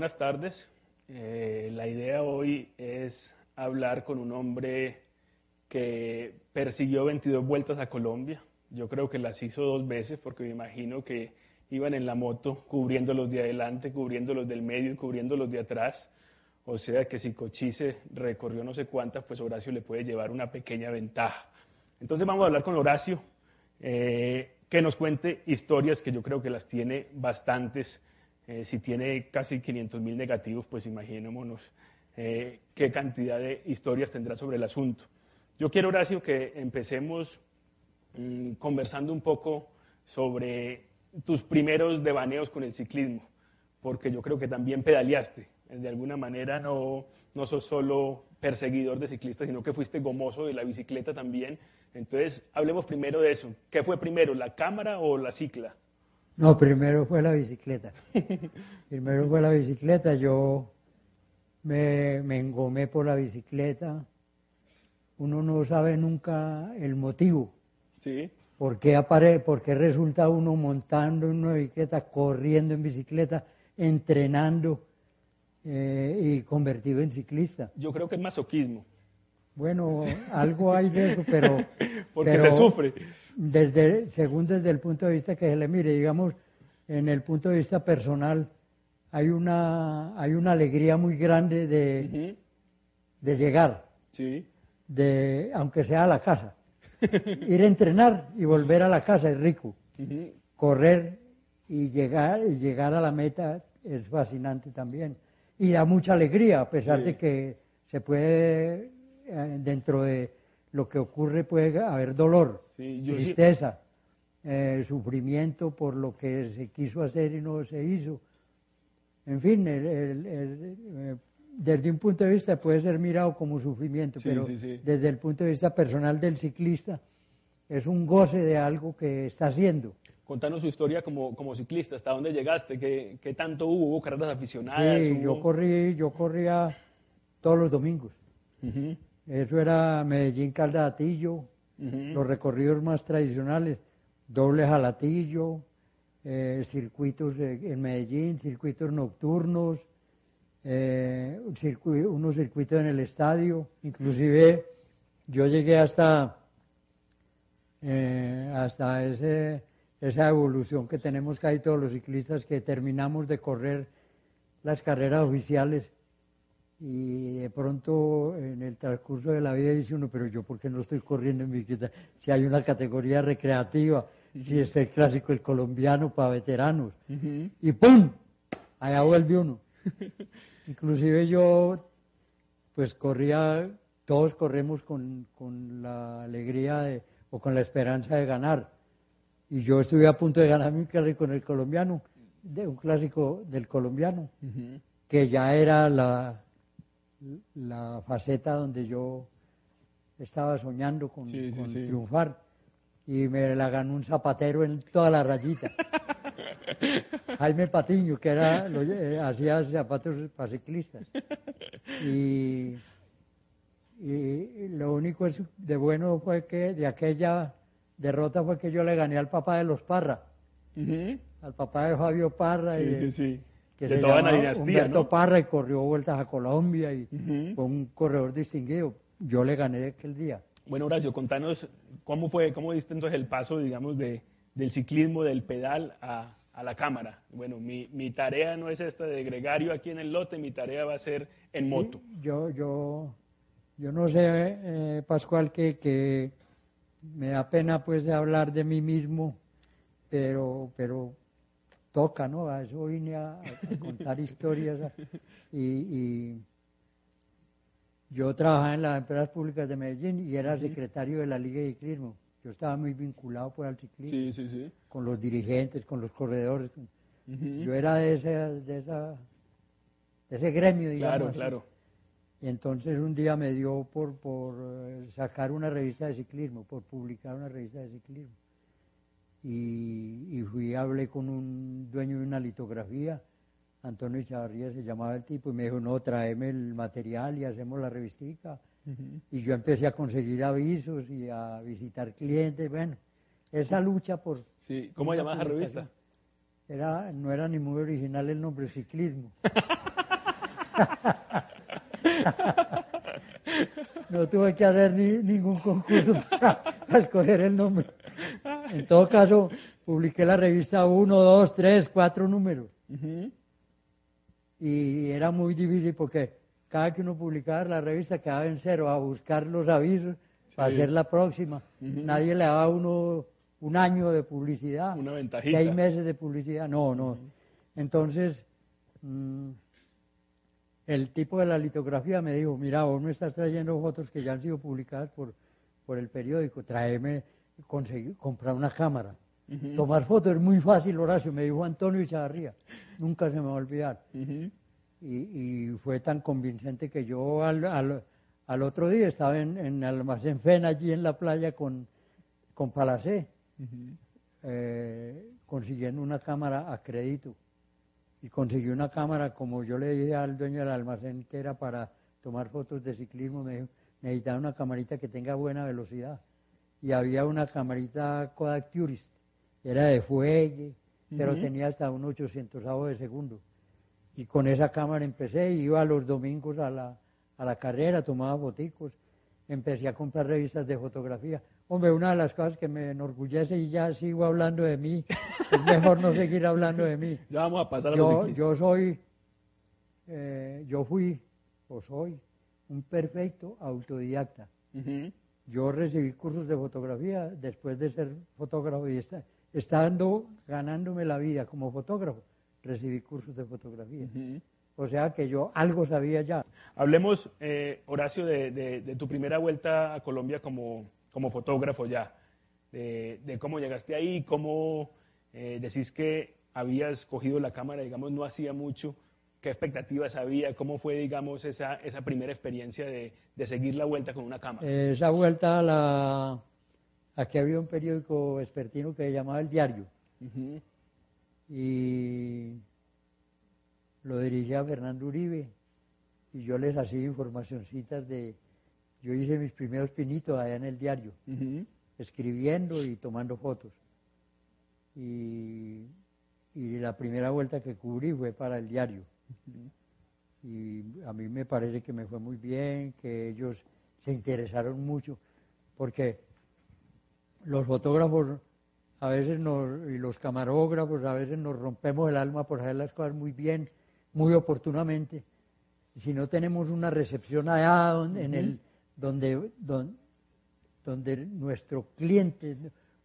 buenas tardes. Eh, la idea hoy es hablar con un hombre que persiguió 22 vueltas a Colombia. Yo creo que las hizo dos veces porque me imagino que iban en la moto cubriendo los de adelante, cubriendo los del medio y cubriendo los de atrás. O sea que si Cochise recorrió no sé cuántas, pues Horacio le puede llevar una pequeña ventaja. Entonces vamos a hablar con Horacio, eh, que nos cuente historias que yo creo que las tiene bastantes eh, si tiene casi 500 mil negativos, pues imaginémonos eh, qué cantidad de historias tendrá sobre el asunto. Yo quiero, Horacio, que empecemos mm, conversando un poco sobre tus primeros devaneos con el ciclismo, porque yo creo que también pedaleaste. De alguna manera no, no sos solo perseguidor de ciclistas, sino que fuiste gomoso de la bicicleta también. Entonces, hablemos primero de eso. ¿Qué fue primero, la cámara o la cicla? No, primero fue la bicicleta. primero fue la bicicleta. Yo me, me engomé por la bicicleta. Uno no sabe nunca el motivo. Sí. ¿Por qué, apare por qué resulta uno montando en una bicicleta, corriendo en bicicleta, entrenando eh, y convertido en ciclista? Yo creo que es masoquismo. Bueno, algo hay de eso, pero... Porque pero se sufre. Desde, según desde el punto de vista que se le mire, digamos, en el punto de vista personal, hay una, hay una alegría muy grande de, de llegar, Sí. de, aunque sea a la casa. Ir a entrenar y volver a la casa es rico. Correr y llegar, y llegar a la meta es fascinante también. Y da mucha alegría, a pesar Sí. de que se puede, dentro de lo que ocurre, puede haber dolor, Sí, yo sí- tristeza, eh, sufrimiento por lo que se quiso hacer y no se hizo. En fin, el- el- el, eh, desde un punto de vista puede ser mirado como sufrimiento, Sí, pero desde el punto de vista personal del ciclista es un goce de algo que está haciendo. Contanos su historia como, como ciclista, hasta dónde llegaste, qué, qué tanto hubo, hubo carreras aficionadas. Sí, hubo- yo corrí, yo corría todos los domingos. Ujú, Eso era Medellín Caldatillo, ujú. los recorridos más tradicionales, doble jalatillo, eh, circuitos en Medellín, circuitos nocturnos, eh, un unos circuitos en el estadio, inclusive yo llegué hasta, eh, hasta ese, esa evolución que tenemos casi todos los ciclistas que terminamos de correr las carreras oficiales y de pronto en el transcurso de la vida dice uno, pero yo por qué no estoy corriendo en bicicleta si hay una categoría recreativa, si es el clásico, el colombiano para veteranos. Y ¡pum! Allá vuelve uno. Inclusive yo, pues corría, todos corremos con, con la alegría de, o con la esperanza de ganar. Y yo estuve a punto de ganar un clásico en el colombiano, de un clásico del colombiano que ya era la, la faceta donde yo estaba soñando con, Sí, sí, con sí. triunfar. Y me la ganó un zapatero en toda la rayita. Jaime Patiño, que era, lo- eh, hacía zapatos para ciclistas. Y, y lo único es- de bueno fue que de aquella derrota fue que yo le gané al papá de los Parra, al papá de Fabio Parra. Sí, y, sí, sí. Que de se toda la llamaba dinastía, Humberto ¿no? Parra y corrió vueltas a Colombia y Ujú. fue un corredor distinguido. Yo le gané aquel día. Bueno, Horacio, contanos cómo fue, cómo diste entonces el paso, digamos, de, del ciclismo, del pedal a, a la cámara. Bueno, mi, mi tarea no es esta de gregario aquí en el lote, mi tarea va a ser en moto. Y Yo, yo, yo no sé, eh, Pascual, que, que me da pena pues de hablar de mí mismo, pero, pero toca, ¿no? A eso vine a, contar historias y, y yo trabajaba en las empresas públicas de Medellín y era secretario de la Liga de Ciclismo. Yo estaba muy vinculado pues al ciclismo, Sí, sí, sí. con los dirigentes, con los corredores. Yo era de ese, de esa, de ese gremio, digamos. Claro, así. claro. Y entonces un día me dio por, por eh, sacar una revista de ciclismo, por publicar una revista de ciclismo. Y, y fui, hablé con un dueño de una litografía, Antonio Chavarría se llamaba el tipo, y me dijo, no, tráeme el material y hacemos la revistica. Y yo empecé a conseguir avisos y a visitar clientes, bueno, esa lucha por... Sí. ¿Cómo llamabas la revista? Era, no era ni muy original el nombre, ciclismo. No tuve que hacer ni, ningún concurso para, para escoger el nombre. En todo caso, publiqué la revista uno, dos, tres, cuatro números. Ujú. Y era muy difícil porque cada que uno publicaba la revista quedaba en cero a buscar los avisos para hacer la próxima. Nadie le daba a uno un año de publicidad. Una ventajita. Seis meses de publicidad. No, no. Entonces, mm, el tipo de la litografía me dijo, mira, vos me estás trayendo fotos que ya han sido publicadas por, por el periódico, tráeme, conseguir, comprar una cámara. Tomar fotos es muy fácil, Horacio, me dijo Antonio Chavarría. Nunca se me va a olvidar. Y, y fue tan convincente que yo al, al, al otro día estaba en, en Almacén Fen, allí en la playa con, con Palacé, eh, consiguiendo una cámara a crédito. Y conseguí una cámara, como yo le dije al dueño del almacén, que era para tomar fotos de ciclismo, me dijo, necesitaba una camarita que tenga buena velocidad. Y había una camarita Kodak Tourist, era de fuelle, pero tenía hasta un 800 de segundo. Y con esa cámara empecé, iba los domingos a la, a la carrera, tomaba foticos, empecé a comprar revistas de fotografía. Hombre, una de las cosas que me enorgullece y ya sigo hablando de mí, es mejor no seguir hablando de mí. Ya vamos a pasar a Yo, yo soy, eh, yo fui o soy un perfecto autodidacta. Yo recibí cursos de fotografía después de ser fotógrafo y está- estando ganándome la vida como fotógrafo, recibí cursos de fotografía. O sea que yo algo sabía ya. Hablemos, eh, Horacio, de, de- de tu primera vuelta a Colombia como, como fotógrafo ya, de, de cómo llegaste ahí, cómo eh, decís que habías cogido la cámara, digamos, no hacía mucho, qué expectativas había, cómo fue, digamos, esa, esa primera experiencia de, de seguir la vuelta con una cámara. Esa vuelta la... Aquí había un periódico vespertino que se llamaba El Diario Ujú. y lo dirigía Fernando Uribe y yo les hacía informacioncitas de... Yo hice mis primeros pinitos allá en el diario, escribiendo y tomando fotos. Y, y la primera vuelta que cubrí fue para el diario. Y a mí me parece que me fue muy bien, que ellos se interesaron mucho, porque los fotógrafos a veces nos, y los camarógrafos a veces nos rompemos el alma por hacer las cosas muy bien, muy oportunamente. Si no tenemos una recepción allá en el, donde, don- donde nuestro cliente,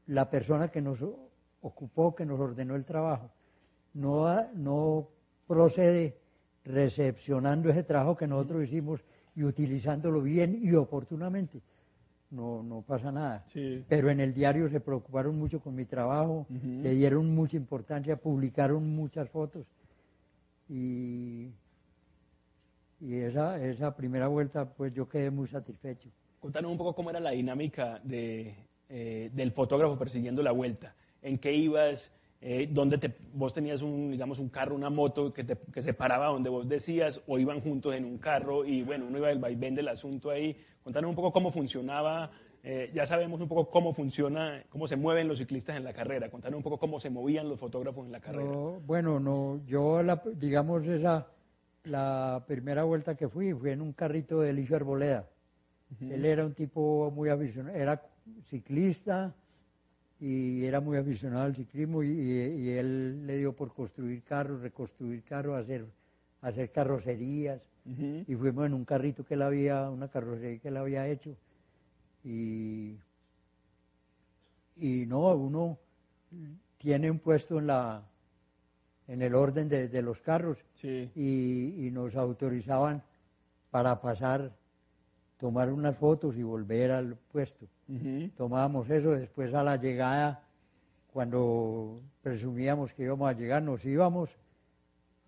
la persona que nos ocupó, que nos ordenó el trabajo, no, no procede recepcionando ese trabajo que nosotros hicimos y utilizándolo bien y oportunamente, no, no pasa nada. Sí. Pero en el diario se preocuparon mucho con mi trabajo, le dieron mucha importancia, publicaron muchas fotos y, y esa, esa primera vuelta pues yo quedé muy satisfecho. Contanos un poco cómo era la dinámica de, eh, del fotógrafo persiguiendo la vuelta. ¿En qué ibas? Eh, ¿Dónde te, vos tenías un, digamos, un carro, una moto que, te, que se paraba donde vos decías o iban juntos en un carro y bueno, uno iba el vaivén del asunto ahí? Contanos un poco cómo funcionaba. eh, ya sabemos un poco cómo funciona, cómo se mueven los ciclistas en la carrera. Contanos un poco cómo se movían los fotógrafos en la carrera. No, bueno, no, yo la, digamos esa, la primera vuelta que fui fui en un carrito de Eligio Arboleda. Él era un tipo muy aficionado, era ciclista y era muy aficionado al ciclismo y, y- y él le dio por construir carros, reconstruir carros, hacer, hacer carrocerías. Y fuimos en un carrito que él había, una carrocería que él había hecho. Y, y no, uno tiene un puesto en la en el orden de, de los carros Sí. y, y nos autorizaban para pasar, tomar unas fotos y volver al puesto. Tomábamos eso, después a la llegada, cuando presumíamos que íbamos a llegar, nos íbamos,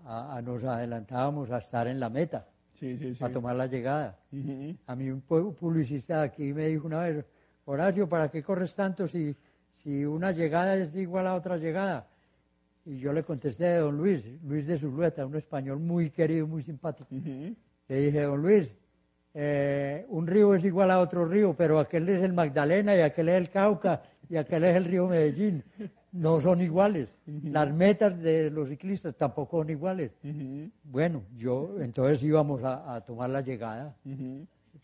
a, nos adelantábamos a estar en la meta, a tomar la llegada. A mí un publicista aquí me dijo una vez, Horacio, ¿para qué corres tanto si, si una llegada es igual a otra llegada? Y yo le contesté a don Luis, Luis de Zulueta, un español muy querido, muy simpático. Le dije, don Luis, eh, un río es igual a otro río, pero aquel es el Magdalena y aquel es el Cauca y aquel es el río Medellín. No son iguales. Las metas de los ciclistas tampoco son iguales. Bueno, yo entonces íbamos a, tomar la llegada.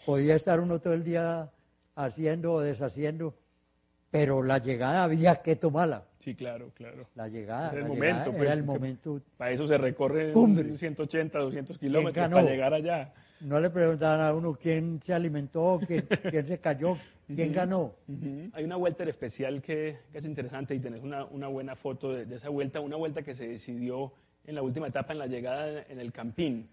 Podía estar uno todo el día haciendo o deshaciendo, pero la llegada había que tomarla. Sí, claro, claro. La llegada. Era el momento. pues, el momento. Para eso se recorre 180, 200 kilómetros para llegar allá. No le preguntaban a uno quién se alimentó, quién, se cayó, quién ganó. Hay una vuelta especial que, es interesante y tenés una, una buena foto de, esa vuelta, una vuelta que se decidió en la última etapa, en la llegada en el Campín.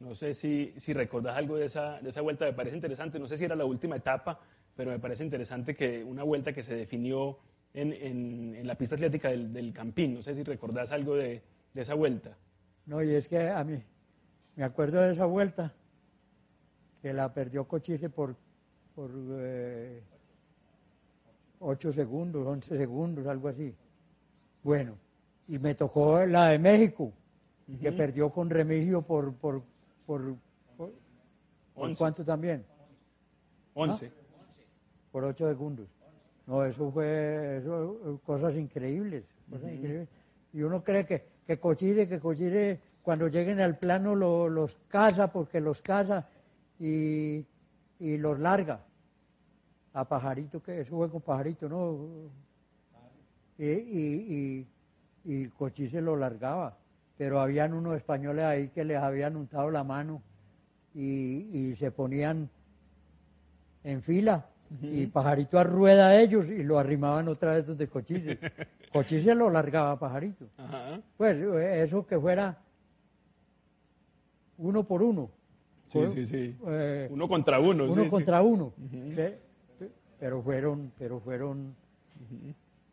No sé si, si recordás algo de esa, de esa vuelta, me parece interesante, no sé si era la última etapa, pero me parece interesante que una vuelta que se definió en, en, la pista atlética del, del, Campín, no sé si recordás algo de, de esa vuelta. No, y es que a mí, me acuerdo de esa vuelta, que la perdió Cochise por, por 8 eh, segundos, 11 segundos, algo así. Bueno, y me tocó la de México, que perdió con Remigio por, por, por, por, cuánto también? 11. ¿Ah? Por 8 segundos. No, eso fue eso, cosas, increíbles, Y uno cree que, que Cochise, que Cochise, cuando lleguen al plano los casa porque los casa y, y los larga. A pajarito, que eso fue con pajarito, ¿no? Y, y, y, Cochí se lo largaba, pero habían unos españoles ahí que les habían untado la mano y, y se ponían en fila y pajarito a rueda a ellos y lo arrimaban otra vez donde Cochise. Cochise lo largaba a pajarito. Pues eso que fuera uno por uno. Sí, sí, sí. Eh, uno contra uno. Uno contra uno. Pero fueron, pero fueron,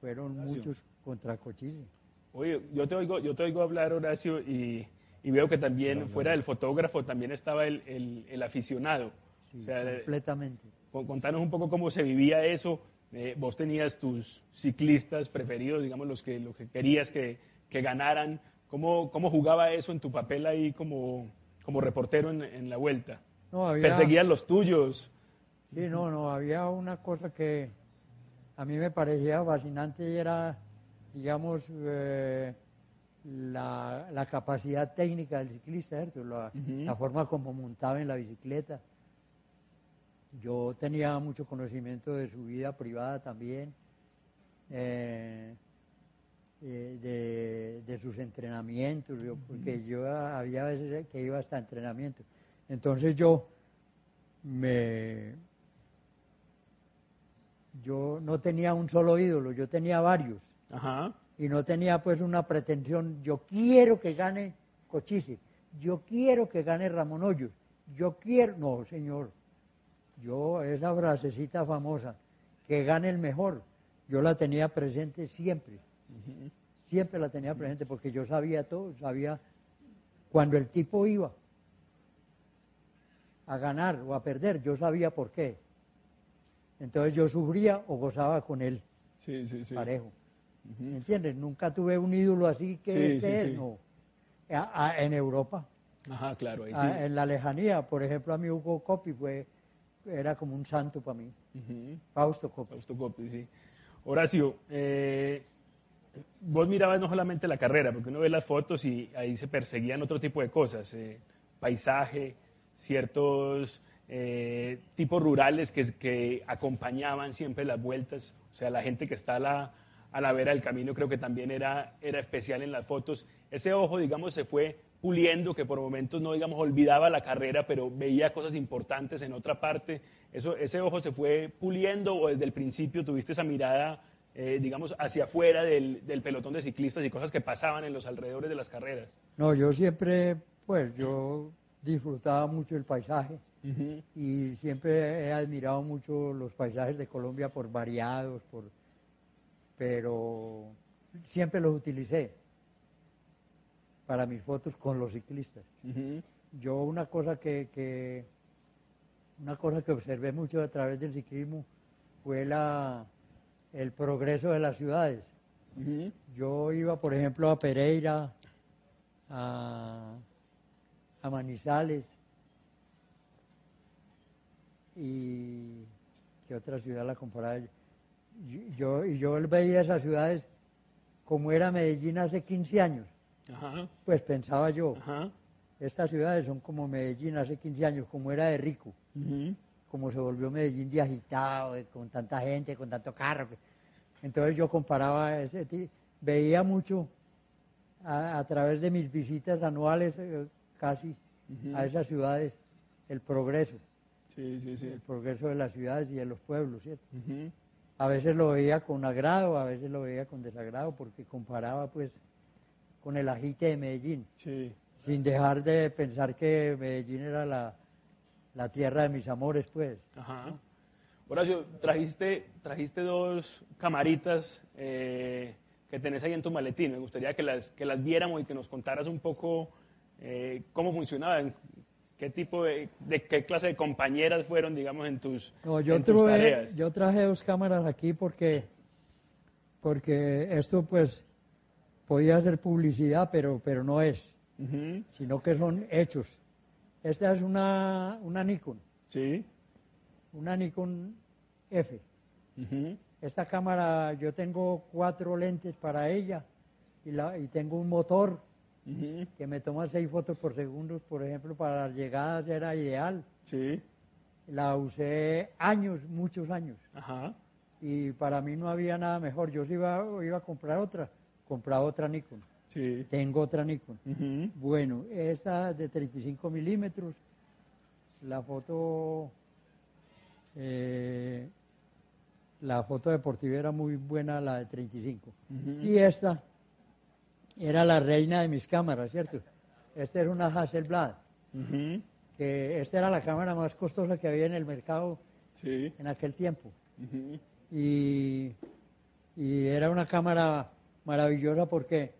fueron muchos contra Cochise. Oye, yo te oigo, yo te oigo hablar, Horacio, y, veo que también fuera del fotógrafo también estaba el, el, aficionado. completamente. Contanos un poco cómo se vivía eso. Eh, vos tenías tus ciclistas preferidos, digamos, los que, los que querías que, que ganaran. ¿Cómo, ¿Cómo jugaba eso en tu papel ahí como, como reportero en, la vuelta? No, ¿Perseguían los tuyos? Sí, no, no, había una cosa que a mí me parecía fascinante y era, digamos, eh, la, capacidad técnica del ciclista, La, forma como montaba en la bicicleta. Yo tenía mucho conocimiento de su vida privada también. Eh, eh, de, sus entrenamientos, porque yo había veces que iba hasta entrenamiento. Entonces yo me yo no tenía un solo ídolo, yo tenía varios. Y no tenía pues una pretensión, yo quiero que gane Cochise, yo quiero que gane Ramón Hoyos, yo quiero, no señor, yo esa frasecita famosa, que gane el mejor, yo la tenía presente siempre. Siempre la tenía presente porque yo sabía todo, sabía cuando el tipo iba a ganar o a perder, yo sabía por qué. Entonces yo sufría o gozaba con él parejo. ¿Me entiendes? Nunca tuve un ídolo así que este es, no. en Europa. Ajá, claro. En la lejanía, por ejemplo, a mí Hugo Coppi fue, era como un santo para mí. Fausto Coppi. Fausto Coppi, sí. Horacio, eh, vos mirabas no solamente la carrera, porque uno ve las fotos y ahí se perseguían otro tipo de cosas, eh, paisaje, ciertos eh, tipos rurales que, que, acompañaban siempre las vueltas, o sea, la gente que está a la, a la vera del camino creo que también era, era especial en las fotos. Ese ojo, digamos, se fue puliendo, que por momentos no, digamos, olvidaba la carrera, pero veía cosas importantes en otra parte. Eso, ese ojo se fue puliendo o desde el principio tuviste esa mirada eh, digamos, hacia afuera del, del, pelotón de ciclistas y cosas que pasaban en los alrededores de las carreras? No, yo siempre, pues, yo disfrutaba mucho el paisaje. y siempre he admirado mucho los paisajes de Colombia por variados, por, pero siempre los utilicé para mis fotos con los ciclistas. Yo una cosa que, que, una cosa que observé mucho a través del ciclismo fue la, el progreso de las ciudades. Yo iba, por ejemplo, a Pereira, a, a Manizales y que otra ciudad la comparaba. Yo, y yo veía esas ciudades como era Medellín hace 15 años. Pues pensaba yo, estas ciudades son como Medellín hace 15 años, como era de rico, como se volvió Medellín de agitado, con tanta gente, con tanto carro. Entonces yo comparaba ese veía mucho a, través de mis visitas anuales eh, casi a esas ciudades el progreso. El progreso de las ciudades y de los pueblos, ¿cierto? A veces lo veía con agrado, a veces lo veía con desagrado, porque comparaba pues con el agite de Medellín. Sin dejar de pensar que Medellín era la, la tierra de mis amores, pues. Ajá. Horacio, trajiste, trajiste dos camaritas eh, que tenés ahí en tu maletín. Me gustaría que las, que las viéramos y que nos contaras un poco eh, cómo funcionaban, qué tipo de, de, qué clase de compañeras fueron, digamos, en tus, no, yo tareas. Yo traje dos cámaras aquí porque, porque esto, pues, podía ser publicidad, pero, pero no es, sino que son hechos. Esta es una, una Nikon. Sí una Nikon F. Esta cámara, yo tengo cuatro lentes para ella y, la, y tengo un motor que me toma seis fotos por segundo, por ejemplo, para las llegadas era ideal. Sí. La usé años, muchos años. Ajá. Y para mí no había nada mejor. Yo iba, iba a comprar otra, compraba otra Nikon. Sí. Tengo otra Nikon. Bueno, esta de 35 milímetros, la foto eh, la foto deportiva era muy buena, la de 35. Y esta era la reina de mis cámaras, ¿cierto? Esta era una Hasselblad. que esta era la cámara más costosa que había en el mercado en aquel tiempo. y, y era una cámara maravillosa porque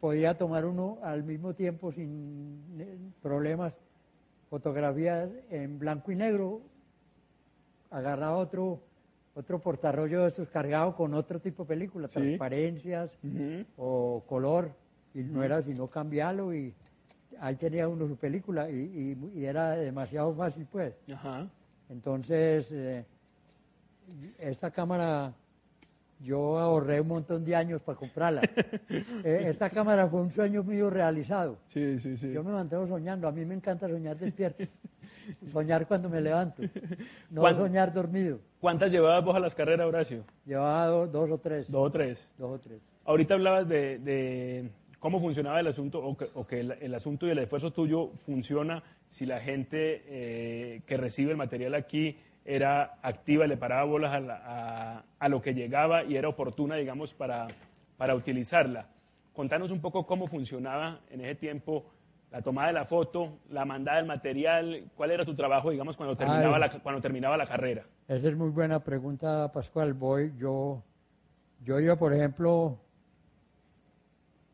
podía tomar uno al mismo tiempo sin eh, problemas. Fotografías en blanco y negro agarraba otro, otro portarrollo de esos cargado con otro tipo de película, transparencias o color, y no era sino cambiarlo y ahí tenía uno su película y, era demasiado fácil pues. Entonces, eh, esta cámara yo ahorré un montón de años para comprarla. Eh, esta cámara fue un sueño mío realizado. Sí, sí, sí. Yo me mantengo soñando, a mí me encanta soñar despierto. Soñar cuando me levanto, no soñar dormido. ¿Cuántas llevabas vos a las carreras, Horacio? Llevaba dos, o tres. Dos o tres. Dos o tres. Ahorita hablabas de, cómo funcionaba el asunto, o que, el, asunto y el esfuerzo tuyo funciona si la gente eh, que recibe el material aquí era activa, le paraba bolas a, a, lo que llegaba y era oportuna, digamos, para, para utilizarla. Contanos un poco cómo funcionaba en ese tiempo la tomada de la foto, la mandada del material, ¿cuál era tu trabajo, digamos, cuando terminaba, la, cuando terminaba la carrera? Esa es muy buena pregunta, Pascual. Voy, yo, yo iba, por ejemplo,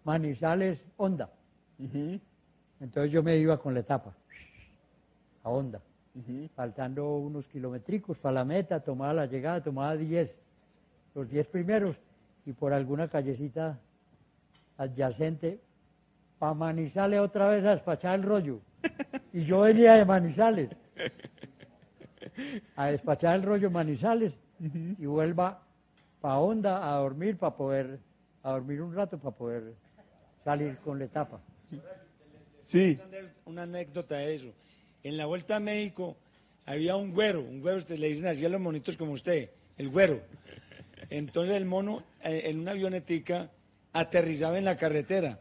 Manizales, Honda. Entonces yo me iba con la etapa, a Honda, faltando unos kilométricos para la meta, tomaba la llegada, tomaba 10, los 10 primeros, y por alguna callecita adyacente para Manizales otra vez a despachar el rollo. Y yo venía de Manizales a despachar el rollo Manizales y vuelva para Honda a dormir, para poder, a dormir un rato para poder salir con la etapa. Sí. Una anécdota de eso. En la Vuelta a México había un güero, un güero, usted le dicen así a los monitos como usted, el güero. Entonces el mono eh, en una avionetica aterrizaba en la carretera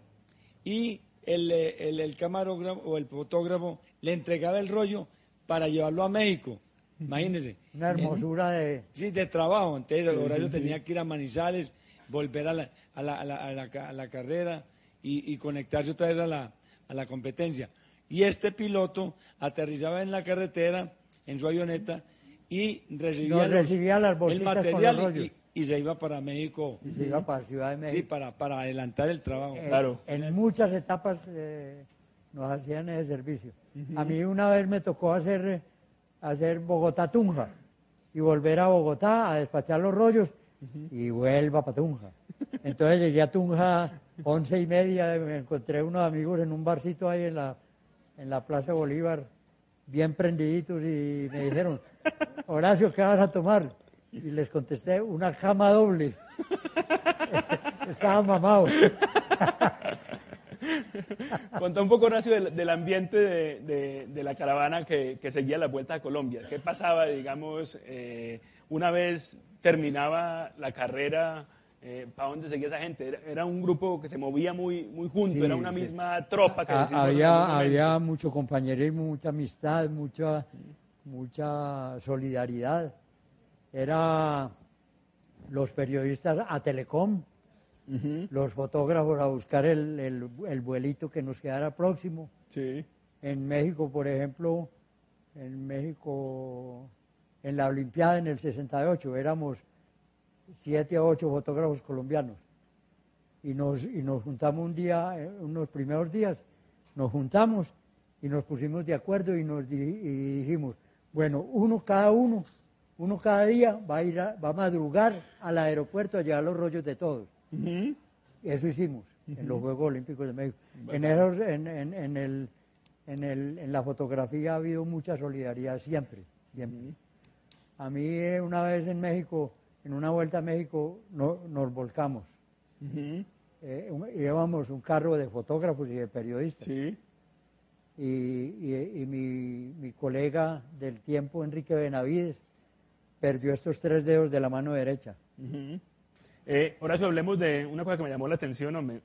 y el, el, el, camarógrafo o el fotógrafo le entregaba el rollo para llevarlo a México. Imagínense. Una hermosura de... Sí, de trabajo. Entonces, el horario tenía que ir a Manizales, volver a la, a la, a la, a la, carrera y, y, conectarse otra vez a la, a la competencia. Y este piloto aterrizaba en la carretera, en su avioneta, y recibía, Nos los- recibía las el con material los y- se iba para México. Y se iba para Ciudad de México. Sí, para, para adelantar el trabajo. Eh, Claro. En muchas etapas eh, nos hacían ese servicio. A mí una vez me tocó hacer, hacer Bogotá-Tunja y volver a Bogotá a despachar los rollos y vuelva para Tunja. Entonces llegué a Tunja once y media, me encontré unos amigos en un barcito ahí en la, en la Plaza Bolívar, bien prendiditos y me dijeron, Horacio, ¿qué vas a tomar? Y les contesté, una cama doble. Estaban mamados. Contá un poco, Horacio, del, ambiente de, de- de la caravana que, que seguía la vuelta a Colombia. ¿Qué pasaba, digamos, eh, una vez terminaba la carrera? ¿Para dónde seguía esa gente? Era, era un grupo que se movía muy, muy junto, Sí, era una sí. misma tropa que Ha- algún había, había mucho compañerismo, mucha amistad, mucha, mucha solidaridad. Era los periodistas a Telecom, los fotógrafos a buscar el, el- el vuelito que nos quedara próximo. Sí. En México, por ejemplo, en México, en la Olimpiada en el 68, éramos siete o ocho fotógrafos colombianos. Y nos, y nos juntamos un día, eh, unos primeros días, nos juntamos y nos pusimos de acuerdo y nos di- y dijimos, bueno, uno cada uno, uno cada día va a ir a, va a madrugar al aeropuerto a llevar los rollos de todos. Ujú, Y eso hicimos en los Juegos Olímpicos de México. En, esos, en, en- en el, en, el, en la fotografía ha habido mucha solidaridad siempre, siempre. A mí eh, una vez en México, en una vuelta a México, no- nos volcamos. ujú, Eh, un- llevamos un carro de fotógrafos y de periodistas. Sí. Y, y- y mi, mi colega del tiempo, Enrique Benavides, perdió estos tres dedos de la mano derecha. Ujú. Eh, Horacio, hablemos de una cosa que me llamó la atención, hombre,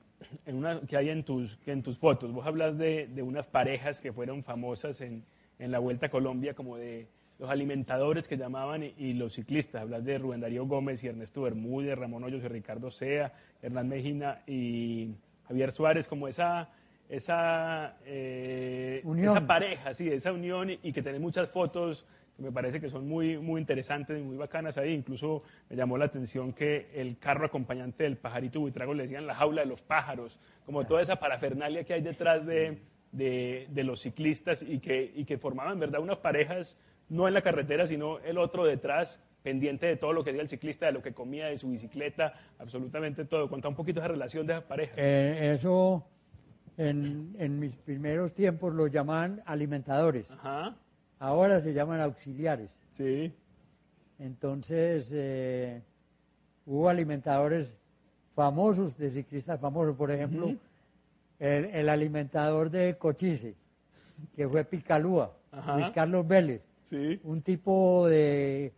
en una, que hay en tus, que en tus fotos. Vos hablas de, de unas parejas que fueron famosas en, en la Vuelta a Colombia, como de los alimentadores que llamaban y, y los ciclistas. Hablas de Rubén Darío Gómez y Ernesto Bermúdez, Ramón Hoyos y Ricardo Sea, Hernán Mejina y Javier Suárez, como esa, esa, eh, Unión. esa pareja, sí, esa unión y, y que tenés muchas fotos que me parece que son muy, muy interesantes y muy bacanas ahí. Incluso me llamó la atención que el carro acompañante del pajarito Buitrago le decían la jaula de los pájaros, como toda esa parafernalia que hay detrás de, de, de los ciclistas y que, y que formaban, verdad, unas parejas, no en la carretera, sino el otro detrás, pendiente de todo lo que hacía el ciclista, de lo que comía, de su bicicleta, absolutamente todo. Cuenta un poquito esa relación de esas parejas. Eh, eso en, en mis primeros tiempos lo llamaban alimentadores. Ajá, Ahora se llaman auxiliares. sí. Entonces, eh, hubo alimentadores famosos, de ciclistas famosos, por ejemplo, el, el alimentador de Cochise, que fue Picalúa, Ajá. Luis Carlos Vélez, Sí. un tipo de,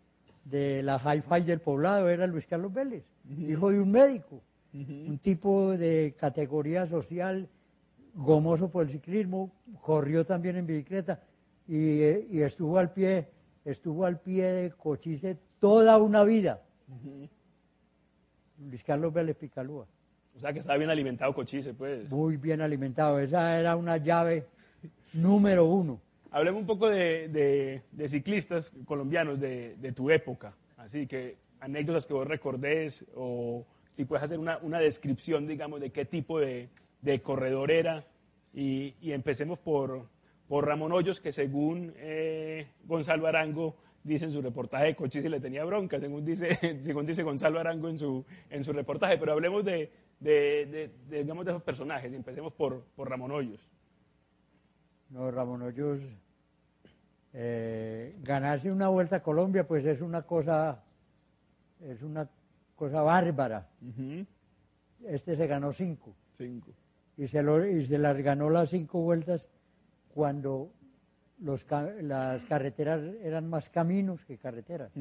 de la hi-fi del poblado, era Luis Carlos Vélez, hijo de un médico, un tipo de categoría social, gomoso por el ciclismo, corrió también en bicicleta y, eh, y estuvo al pie, estuvo al pie de Cochise toda una vida. Luis Carlos Vélez Picalúa, O sea, que estaba bien alimentado Cochise, pues. muy bien alimentado, esa era una llave número uno. Hablemos un poco de, de- ciclistas colombianos de, de tu época, así que anécdotas que vos recordés o si puedes hacer una, una descripción, digamos, de qué tipo de, corredor era. Y, y empecemos por, por Ramón Hoyos, que según eh, Gonzalo Arango dice en su reportaje Cochise le tenía bronca, según dice, según dice Gonzalo Arango en su, en su reportaje. Pero hablemos de, digamos, de esos personajes y empecemos por, por Ramón Hoyos. No, Ramón Hoyos, eh, ganarse una vuelta a Colombia, pues es una cosa, es una cosa bárbara. Este se ganó cinco Cinco. y se, lo- y se las ganó las cinco vueltas cuando los, las carreteras eran más caminos que carreteras.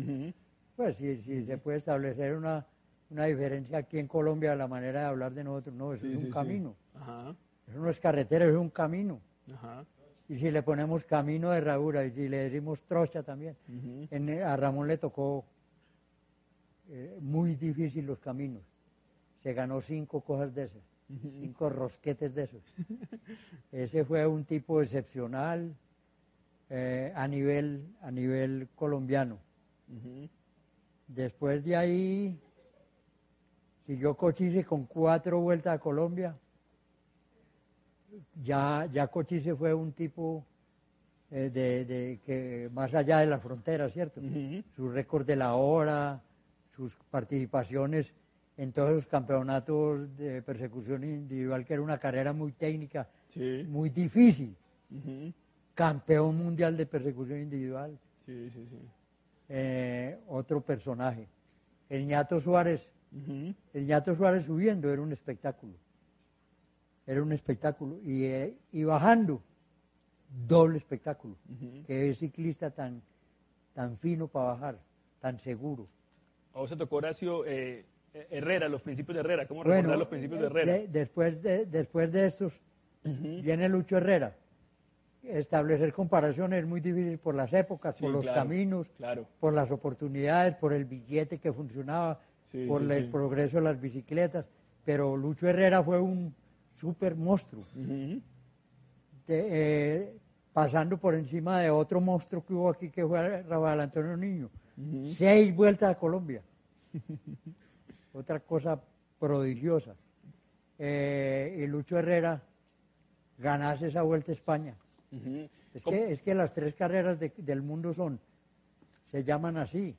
Pues si, si se puede establecer una, una diferencia aquí en Colombia, la manera de hablar de nosotros, no, eso Sí, es un sí, sí. camino. Ajá, Eso no es carretera, eso es un camino. ajá. Y si le ponemos camino de herradura y si le decimos trocha también. En- a Ramón le tocó eh, muy difícil los caminos. Se ganó cinco cosas de esas. cinco rosquetes de esos. Ese fue un tipo excepcional eh, a, nivel, a nivel colombiano. Después de ahí siguió Cochise con cuatro vueltas a Colombia. Ya, ya Cochise fue un tipo eh, de, de que más allá de la frontera, ¿cierto? Su récord de la hora, sus participaciones en todos los campeonatos de persecución individual, que era una carrera muy técnica, muy difícil. Campeón mundial de persecución individual. Sí, sí, sí. Eh, otro personaje. El ñato Suárez, el ñato Suárez subiendo era un espectáculo. Era un espectáculo. Y, eh, y bajando, doble espectáculo. Que es ciclista tan, tan fino para bajar, tan seguro. ¿O se tocó Horacio eh, Herrera, los principios de Herrera? ¿Cómo recordar los principios de Herrera? después, de, después de estos, viene Lucho Herrera establecer comparaciones es muy difícil por las épocas, por los caminos, por las oportunidades, por el billete que funcionaba, por el progreso de las bicicletas. Pero Lucho Herrera fue un super monstruo, eh, pasando por encima de otro monstruo que hubo aquí que fue Rafael Antonio Niño. Seis vueltas a Colombia. Otra cosa prodigiosa. Eh, y Lucho Herrera ganase esa vuelta a España. Es, que, es que las tres carreras del mundo son, se llaman así,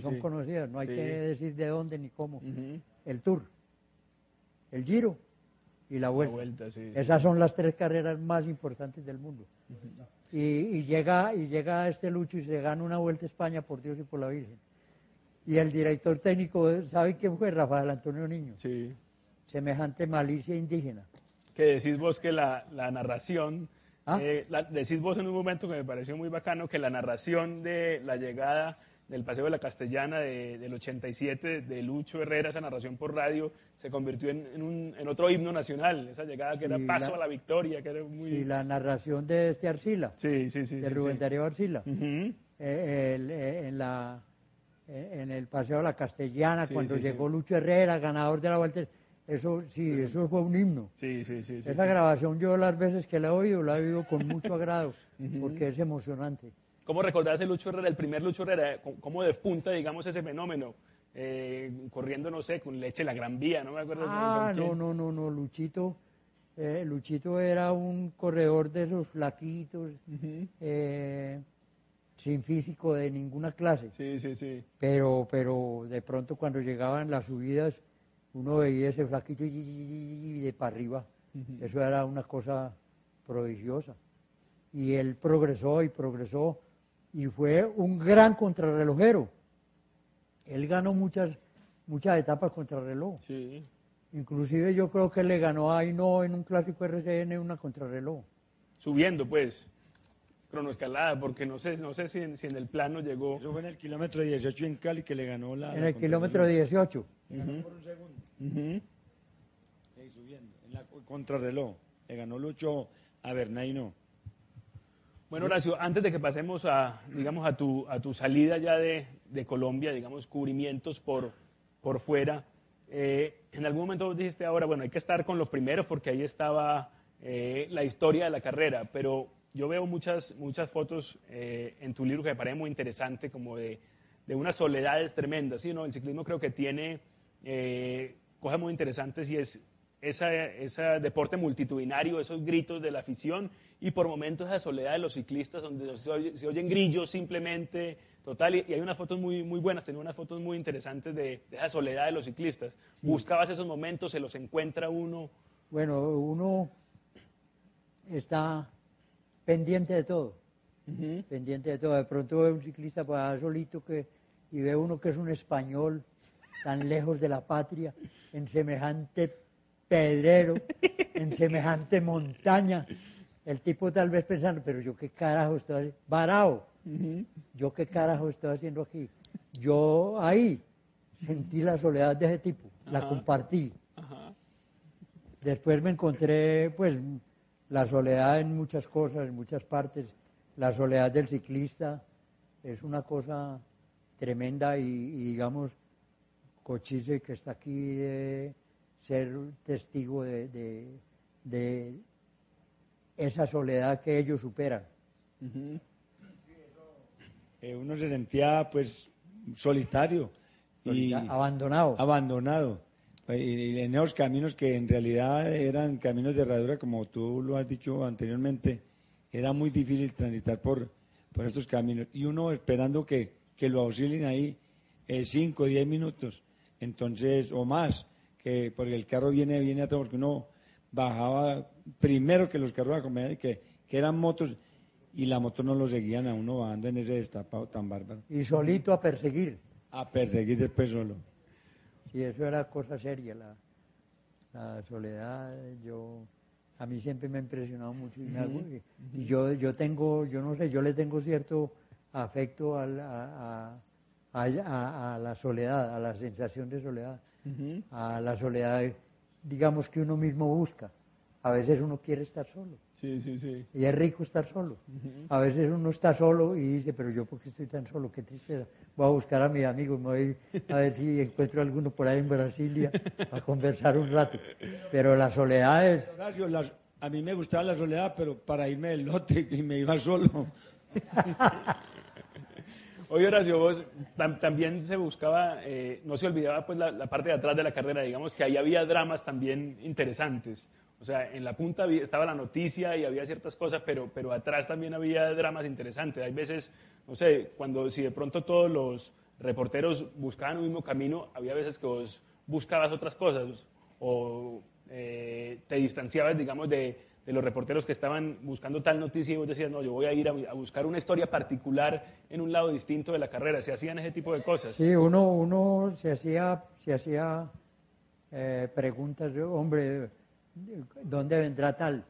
son conocidas, no hay que decir de dónde ni cómo. El Tour, el Giro y la Vuelta. Esas son las tres carreras más importantes del mundo. y, llega, y llega este Lucho y se gana una Vuelta a España por Dios y por la Virgen. Y el director técnico, ¿sabe quién fue? Rafael Antonio Niño. Semejante malicia indígena. Que decís vos que la, la narración ¿Ah? Eh, decís vos en un momento que me pareció muy bacano que la narración de la llegada del Paseo de la Castellana del 87 de Lucho Herrera, esa narración por radio, se convirtió en, un, en otro himno nacional, esa llegada que era paso a la victoria, que era muy... Sí, la narración de este Arcila, sí, sí, sí, de Rubén Darío Arcila, eh, eh, en, la, en el Paseo de la Castellana, cuando llegó Lucho Herrera, ganador de la Vuelta eso sí, eso fue un himno. Sí, sí, sí. Esa grabación yo las veces que la he oído, la he oído con mucho agrado, porque es emocionante. ¿Cómo recordás el Lucho Herrera, el primer Lucho Herrera? ¿Cómo despunta, digamos, ese fenómeno? Eh, corriendo, no sé, con leche la Gran Vía, no me acuerdo. Ah, no, no, no, no, Luchito, eh, Luchito era un corredor de esos flaquitos, eh, sin físico de ninguna clase. Sí, sí, sí. Pero, pero de pronto cuando llegaban las subidas uno veía ese flaquito y de para arriba. Eso era una cosa prodigiosa. Y él progresó y progresó y fue un gran contrarrelojero. Él ganó muchas, muchas etapas contrarreloj. Sí. Inclusive yo creo que le ganó a no en un clásico RCN una contrarreloj. Subiendo, pues cronoescalada, porque no sé, no sé si en, si en, el plano llegó. Eso fue en el kilómetro 18 en Cali que le ganó la. En el kilómetro 18. Le ganó por un segundo. subiendo. En la contrarreloj. Le ganó Lucho a Bernay no. Bueno, Horacio, antes de que pasemos a, digamos, a tu, a tu salida ya de, de Colombia, digamos, cubrimientos por, por fuera, eh, en algún momento dijiste ahora, bueno, hay que estar con los primeros porque ahí estaba eh, la historia de la carrera, pero yo veo muchas, muchas fotos eh, en tu libro que me parecen muy interesante, como de, de unas soledades tremendas. ¿sí? ¿no? El ciclismo creo que tiene eh, cosas muy interesantes y es ese deporte multitudinario, esos gritos de la afición y por momentos esa soledad de los ciclistas donde se, oyen grillos simplemente, total, y, hay unas fotos muy, muy buenas, tenía unas fotos muy interesantes de, esa soledad de los ciclistas. Buscabas esos momentos, se los encuentra uno. Bueno, uno está pendiente de todo, pendiente de todo. De pronto ve un ciclista para solito que, y ve uno que es un español tan lejos de la patria, en semejante pedrero, en semejante montaña. El tipo tal vez pensando, pero yo qué carajo estoy haciendo, varao, yo qué carajo estoy haciendo aquí. Yo ahí sentí la soledad de ese tipo, la compartí. Después me encontré, pues, la soledad en muchas cosas, en muchas partes, la soledad del ciclista es una cosa tremenda y, digamos, Cochise que está aquí de ser testigo de, de, de esa soledad que ellos superan. Ujú. Eh, uno se sentía pues solitario y abandonado. abandonado. Y, y en esos caminos que en realidad eran caminos de herradura, como tú lo has dicho anteriormente, era muy difícil transitar por, por estos caminos. Y uno esperando que, que lo auxilien ahí 5 o 10 minutos, entonces, o más, que porque el carro viene, viene atrás, porque uno bajaba primero que los carros acompañados, que, que eran motos, y la moto no lo seguían a uno bajando en ese destapado tan bárbaro. Y solito a perseguir. A perseguir después solo. Y eso era cosa seria, la, la soledad. Yo, a mí siempre me ha impresionado mucho. Y, me hago- y- y yo, yo tengo, yo no sé, yo le tengo cierto afecto a- a- a la soledad, a la sensación de soledad, A la soledad, digamos, que uno mismo busca. A veces uno quiere estar solo. Sí, sí, sí. Y es rico estar solo. A veces uno está solo y dice, pero yo por qué estoy tan solo, qué tristeza. Voy a buscar a mis amigos, me voy a ver si encuentro alguno por ahí en Brasilia a conversar un rato. Pero la soledad es, Horacio, las- a mí me gustaba la soledad, pero para irme del lote y me iba solo. Oye, Horacio, vos tam- también se buscaba, eh, no se olvidaba pues la, parte de atrás de la carrera, digamos que ahí había dramas también interesantes. O sea, en la punta estaba la noticia y había ciertas cosas, pero, pero atrás también había dramas interesantes. Hay veces, no sé, cuando si de pronto todos los reporteros buscaban un mismo camino, había veces que vos buscabas otras cosas o eh, te distanciabas, digamos, de, de los reporteros que estaban buscando tal noticia y vos decías, no, yo voy a ir a, a buscar una historia particular en un lado distinto de la carrera. Se hacían ese tipo de cosas. sí, uno, uno se hacía, se hacía eh, preguntas, hombre, ¿dónde vendrá tal?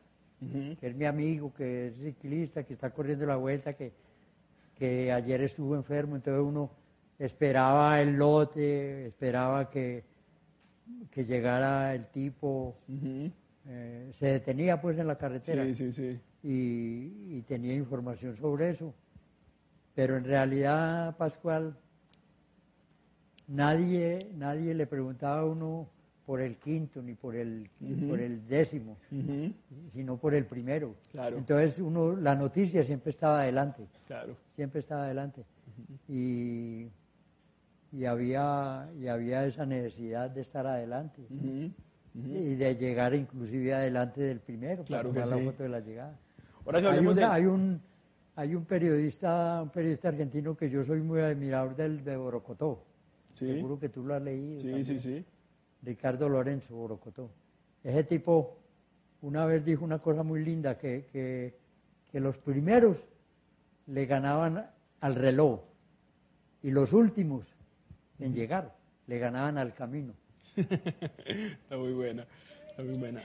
Que es mi amigo, que es ciclista, que está corriendo la vuelta, que, que ayer estuvo enfermo, entonces uno esperaba el lote, esperaba que, que llegara el tipo. Eh, se detenía pues en la carretera Sí, sí, sí. y, y tenía información sobre eso. Pero en realidad, Pascual, nadie, nadie le preguntaba a uno por el quinto ni por el, ni por el décimo sino por el primero. Claro. Entonces uno, la noticia siempre estaba adelante, Claro. siempre estaba adelante. Y, y había, y había esa necesidad de estar adelante Y de llegar inclusive adelante del primero Claro para tomar sí. la foto de la llegada. Hay, hablemos una- de... hay un hay un periodista, un periodista argentino que yo soy muy admirador del de Borocotó. Sí. Seguro que tú lo has leído. Sí, también. sí, sí. Ricardo Lorenzo Borocotó. Ese tipo una vez dijo una cosa muy linda, que, que, que los primeros le ganaban al reloj y los últimos en llegar le ganaban al camino. Está muy buena. Está muy buena.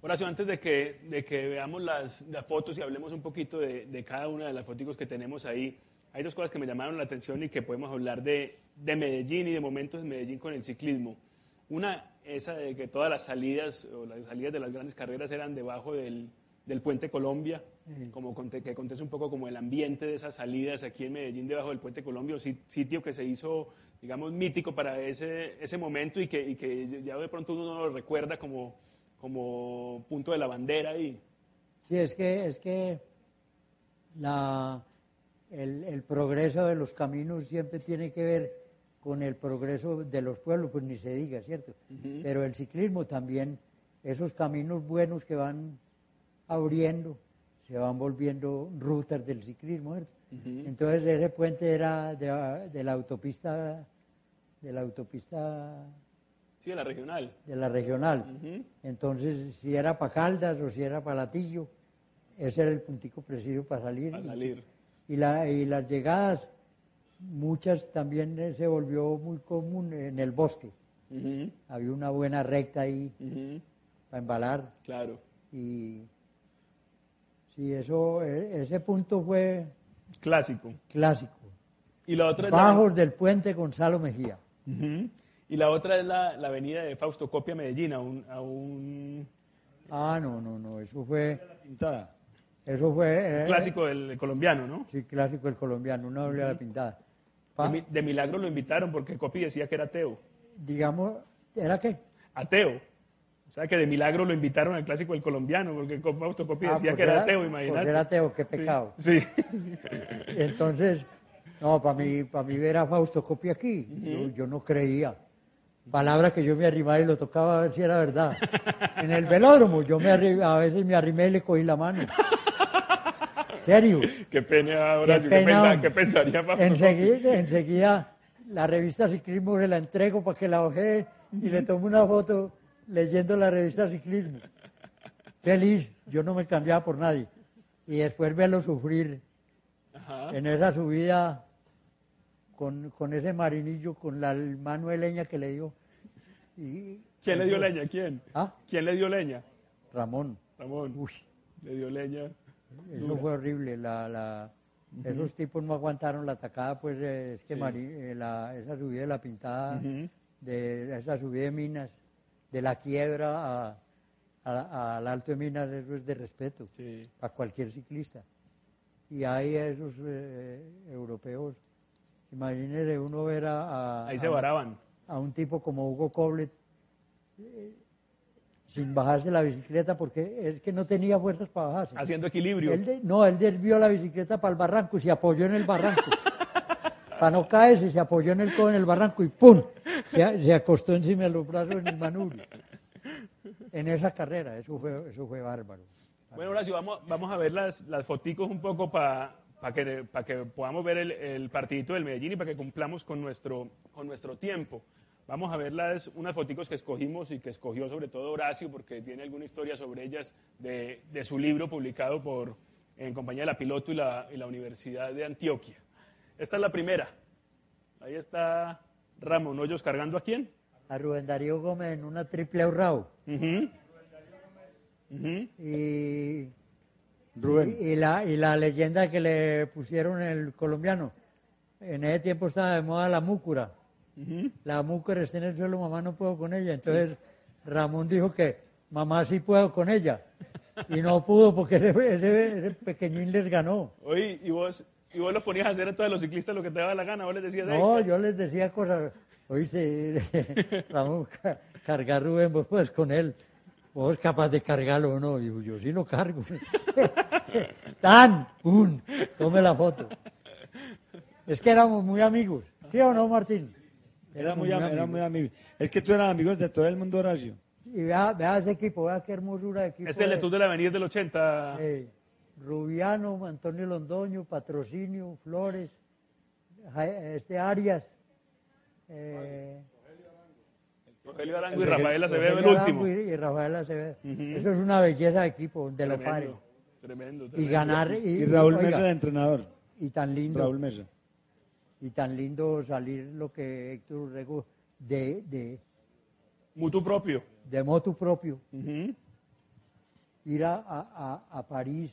Horacio, antes de que, de que veamos las, las fotos y hablemos un poquito de, de cada una de las fotos que tenemos ahí, hay dos cosas que me llamaron la atención y que podemos hablar de, de Medellín y de momentos en Medellín con el ciclismo. Una, esa de que todas las salidas o las salidas de las grandes carreras eran debajo del, del puente Colombia, como conté, que contés un poco como el ambiente de esas salidas aquí en Medellín debajo del puente Colombia, un sit- sitio que se hizo, digamos, mítico para ese, ese momento y que, y que ya de pronto uno no lo recuerda como, como punto de la bandera y Sí, es que, es que la, el, el progreso de los caminos siempre tiene que ver con el progreso de los pueblos, pues ni se diga, ¿cierto? Pero el ciclismo también, esos caminos buenos que van abriendo, se van volviendo rutas del ciclismo, ¿cierto? Entonces ese puente era de, de la autopista, de la autopista sí, de la regional. de la regional. Entonces, si era para Caldas o si era para Latillo, ese era el puntico preciso para salir. Para salir. Y, la, y las llegadas, muchas también eh, se volvió muy común en el bosque. Había una buena recta ahí para embalar. Claro. Y sí, eso, eh, ese punto fue Clásico. clásico. Y la otra Bajos del puente Gonzalo Mejía. Y la otra es la, la avenida de Fausto Copia Medellín, a un, a un Ah, no, no, no, eso fue, Pintada. eso fue... eh, clásico del, del colombiano, ¿no? Sí, clásico el colombiano, una doble a la pintada. Pa- De, mi- de milagro lo invitaron porque Copi decía que era ateo. digamos, ¿Era qué? Ateo. O sea que de milagro lo invitaron al clásico del colombiano, porque Fausto Coppi Ah, decía que era ateo, imagínate. porque era ateo, qué pecado. Sí. Entonces, no, para mí, para mí ver a Fausto Copia aquí, yo, yo no creía. Palabra que yo me arrimaba y lo tocaba a ver si era verdad. En el velódromo, yo me arri- a veces me arrimé y le cogí la mano. ¿Serio? Qué pena ahora, ¿qué, pena, qué pensaría Fausto? Enseguida, enseguida la revista Ciclismo se la entrego para que la ojee y le tomo una foto leyendo la revista Ciclismo. Feliz, yo no me cambiaba por nadie. Y después verlo sufrir Ajá. en esa subida con, con ese marinillo, con la mano de leña que le dio. Y, ¿Quién le dio leña? ¿Quién? ¿Ah? ¿Quién le dio leña? Ramón. Ramón. Uy, Le dio leña. eso fue horrible. La, la- Esos tipos no aguantaron la atacada, pues eh, es que Sí. Eh, la- esa subida de la pintada, Ujú. de esa subida de Minas, de la quiebra a- a- al Alto de Minas, eso es de respeto Sí. a cualquier ciclista. Y hay esos eh, europeos, imagínese uno ver a, a- Ahí se varaban. a un tipo como Hugo Coblet eh, sin bajarse la bicicleta porque es que no tenía fuerzas para bajarse. Haciendo equilibrio. Él de- no, él desvió la bicicleta para el barranco y se apoyó en el barranco. para no caerse, se apoyó en el codo en el barranco y ¡pum! Se, acostó encima de los brazos en el manubrio. En esa carrera, eso fue, eso fue bárbaro. Bueno, Horacio, vamos, vamos a ver las, las foticos un poco para que, pa que podamos ver el, el partidito del Medellín y para que cumplamos con nuestro, con nuestro tiempo. Vamos a ver las, unas foticos que escogimos y que escogió sobre todo Horacio porque tiene alguna historia sobre ellas de, de su libro publicado por, en compañía de la Piloto y la, y la Universidad de Antioquia. Esta es la primera. Ahí está Ramón Hoyos cargando a quién? A Rubén Darío Gómez en una triple Urrao. Ujú. Ujú. Y, Rubén. y, y la, y la leyenda que le pusieron el colombiano. En ese tiempo estaba de moda la múcura. Ujú. La múcura está en el suelo, mamá no puedo con ella. Entonces Ramón dijo que mamá sí puedo con ella. Y no pudo porque ese, ese- ese pequeñín les ganó. Oye, ¿y vos, y vos los ponías a hacer a todos los ciclistas lo que te daba la gana? ¿Vos les decías, "Ey, No, yo les decía cosas. Oíste, Ramón, ca- cargar Rubén, vos puedes con él. Vos capaz de cargarlo o no. Digo, yo sí lo cargo. ¡Tan! ¡Pum! Tome la foto. Es que éramos muy amigos. ¿Sí o no, Martín? Era Éramos muy, am- era muy amigo. Es que tú eras amigos de todo el mundo, Horacio. Y vea, vea ese equipo, vea qué hermosura de equipo. Este es el de la Avenida del 80. Eh, Rubiano, Antonio Londoño, Patrocinio, Flores, este Arias, eh, Rogelio Arango y Rafael Acevedo, el Rogelio último. Arango Y, y Rafael Acevedo. Ujú. Eso es una belleza de equipo, donde lo paren. Tremendo, tremendo, Y ganar, y, Y Raúl oiga, Mesa de entrenador. y tan lindo, Raúl Mesa. y tan lindo salir lo que Héctor Urrego de, de, Mutu propio. de moto propio, ir a, a- a- a París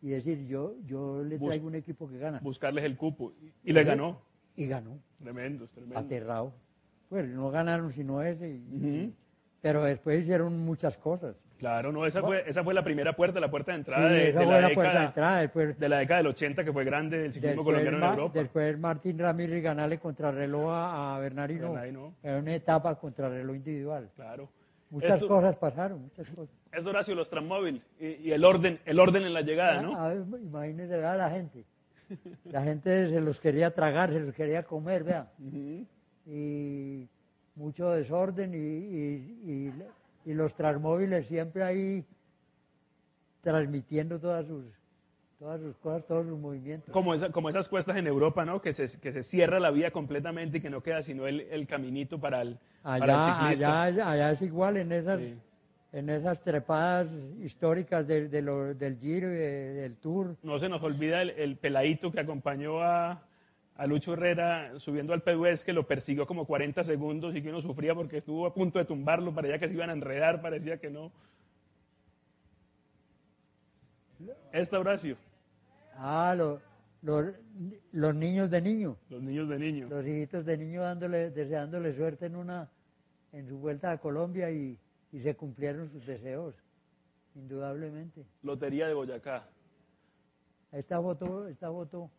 y decir, yo, yo le Bus- traigo un equipo que gana. Buscarles el cupo. Y le ganó. Y ganó. Tremendos, tremendos. aterrado. Pues no ganaron sino ese, y- Ujú. pero después hicieron muchas cosas. Claro, no, esa fue, esa fue la primera puerta, la puerta de Sí, entrada de, esa de fue la la década, puerta de entrada. Después, de la década del 80, que fue grande del ciclismo colombiano en Ma- Europa. después Martín Ramírez ganarle contrarreloj a, a Bernardino. Bernardino. En una etapa contrarreloj individual. Claro. Muchas Esto- cosas pasaron, muchas cosas. Es Horacio, los Transmóvil y, y el orden el orden en la llegada, ¿no? a ver, imagínense, vea la gente. La gente se los quería tragar, se los quería comer, vea. Ujú. y mucho desorden y, y- y- y los transmóviles siempre ahí transmitiendo todas sus, todas sus cosas, todos sus movimientos. Como, esa- como esas cuestas en Europa, ¿no? Que se, que se cierra la vía completamente y que no queda sino el, el caminito para el, para el Allá, ciclista. allá, allá es igual en esas, Sí. En esas trepadas históricas de- de lo- del Giro de- del Tour. No se nos olvida el, el peladito que acompañó a, a Lucho Herrera subiendo al P2 que lo persiguió como 40 segundos y que uno sufría porque estuvo a punto de tumbarlo, parecía que se iban a enredar, parecía que no. Esta Horacio, Ah, lo- lo- los niños de niño, los niños de niño. los hijitos de niño dándole, deseándole suerte en una, en su vuelta a Colombia y, y se cumplieron sus deseos, indudablemente. Lotería de Boyacá. Esta foto, esta foto,